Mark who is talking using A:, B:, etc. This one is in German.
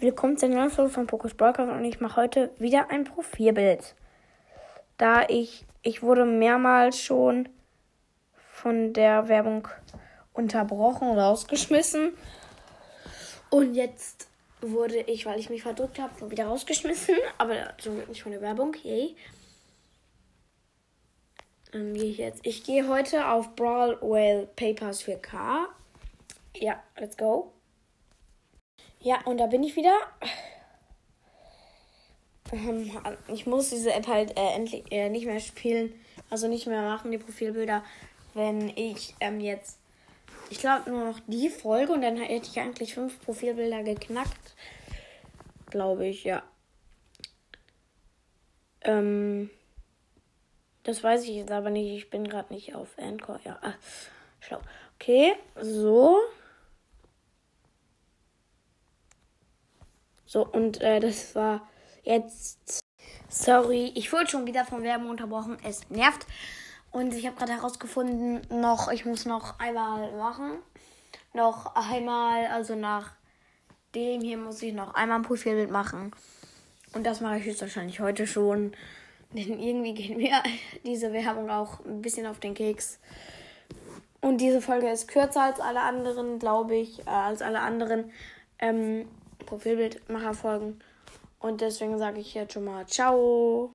A: Willkommen zu einer neuen Folge von Pokus Broadcast und ich mache heute wieder ein Profilbild. Da ich, ich wurde mehrmals schon von der Werbung unterbrochen oder rausgeschmissen. Und jetzt wurde ich, weil ich mich verdrückt habe, wieder rausgeschmissen. Aber so nicht von der Werbung. Yay. Dann gehe ich jetzt. Ich gehe heute auf Brawl Whale Papers 4K. Ja, let's go. Ja, und da bin ich wieder. Ähm, ich muss diese App halt äh, endlich äh, nicht mehr spielen, also nicht mehr machen, die Profilbilder, wenn ich ähm, jetzt, ich glaube nur noch die Folge und dann hätte ich eigentlich fünf Profilbilder geknackt. Glaube ich, ja. Ähm, das weiß ich jetzt aber nicht. Ich bin gerade nicht auf Anchor. Ja, ah, schlau. Okay, so. So, und äh, das war jetzt. Sorry, ich wurde schon wieder von Werbung unterbrochen. Es nervt. Und ich habe gerade herausgefunden, noch, ich muss noch einmal machen. Noch einmal, also nach dem hier muss ich noch einmal ein Profilbild machen. Und das mache ich höchstwahrscheinlich heute schon. Denn irgendwie geht mir diese Werbung auch ein bisschen auf den Keks. Und diese Folge ist kürzer als alle anderen, glaube ich, äh, als alle anderen. Ähm, Profilbildmacher folgen. Und deswegen sage ich jetzt schon mal Ciao.